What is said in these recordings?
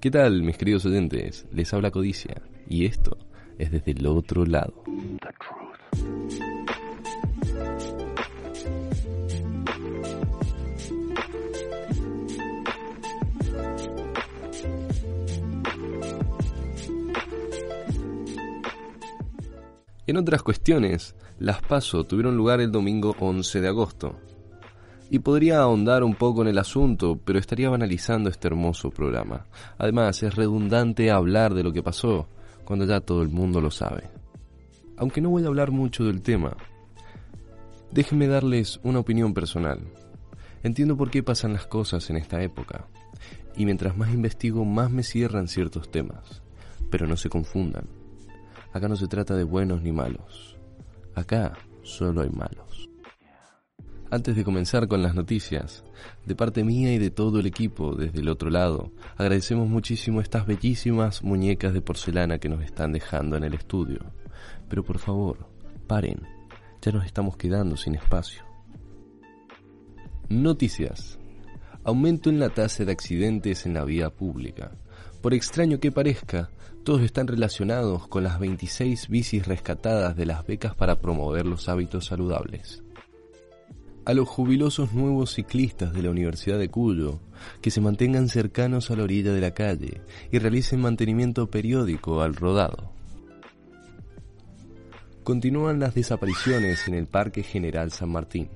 ¿Qué tal, mis queridos oyentes? Les habla Codicia y esto es desde el otro lado. En otras cuestiones, las PASO tuvieron lugar el domingo 11 de agosto. Y podría ahondar un poco en el asunto, pero estaría banalizando este hermoso programa. Además, es redundante hablar de lo que pasó, cuando ya todo el mundo lo sabe. Aunque no voy a hablar mucho del tema, déjenme darles una opinión personal. Entiendo por qué pasan las cosas en esta época, y mientras más investigo, más me cierran ciertos temas. Pero no se confundan. Acá no se trata de buenos ni malos. Acá solo hay malos. Antes de comenzar con las noticias, de parte mía y de todo el equipo desde el otro lado, agradecemos muchísimo estas bellísimas muñecas de porcelana que nos están dejando en el estudio. Pero por favor, paren, ya nos estamos quedando sin espacio. Noticias. Aumento en la tasa de accidentes en la vía pública. Por extraño que parezca, todos están relacionados con las 26 bicis rescatadas de las becas para promover los hábitos saludables. A los jubilosos nuevos ciclistas de la Universidad de Cuyo, que se mantengan cercanos a la orilla de la calle y realicen mantenimiento periódico al rodado. Continúan las desapariciones en el Parque General San Martín.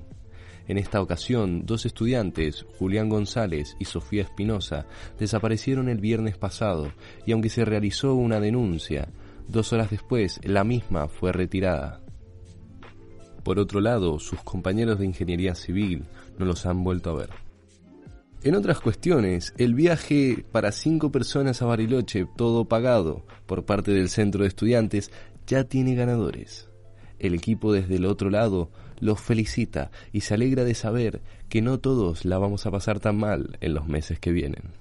En esta ocasión, dos estudiantes, Julián González y Sofía Espinosa, desaparecieron el viernes pasado y aunque se realizó una denuncia, dos horas después la misma fue retirada. Por otro lado, sus compañeros de ingeniería civil no los han vuelto a ver. En otras cuestiones, el viaje para cinco personas a Bariloche, todo pagado por parte del centro de estudiantes, ya tiene ganadores. El equipo desde el otro lado los felicita y se alegra de saber que no todos la vamos a pasar tan mal en los meses que vienen.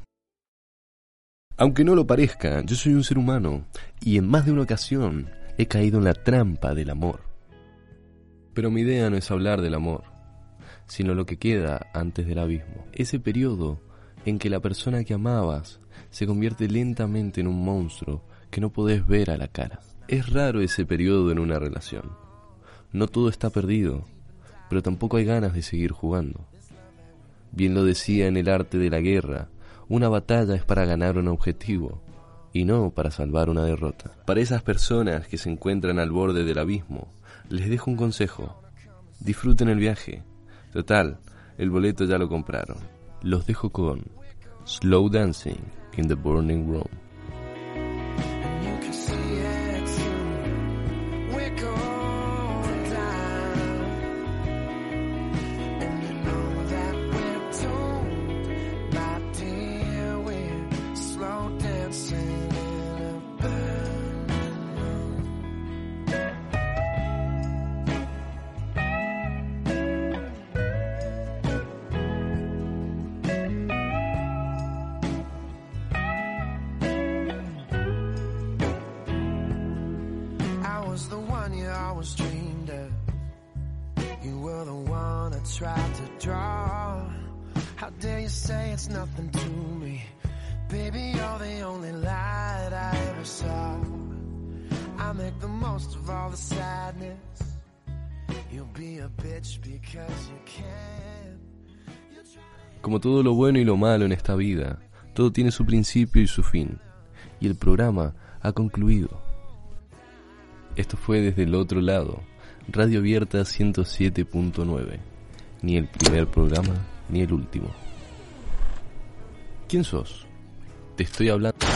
Aunque no lo parezca, yo soy un ser humano y en más de una ocasión he caído en la trampa del amor. Pero mi idea no es hablar del amor, sino lo que queda antes del abismo. Ese periodo en que la persona que amabas se convierte lentamente en un monstruo que no podés ver a la cara. Es raro ese periodo en una relación. No todo está perdido, pero tampoco hay ganas de seguir jugando. Bien lo decía en el arte de la guerra, una batalla es para ganar un objetivo y no para salvar una derrota. Para esas personas que se encuentran al borde del abismo, les dejo un consejo. Disfruten el viaje. Total, el boleto ya lo compraron. Los dejo con Slow Dancing in the Burning Room. Como todo lo bueno y lo malo en esta vida, todo tiene su principio y su fin, y el programa ha concluido. Esto fue desde el otro lado, Radio Abierta 107.9, ni el primer programa ni el último. ¿Quién sos? Te estoy hablando.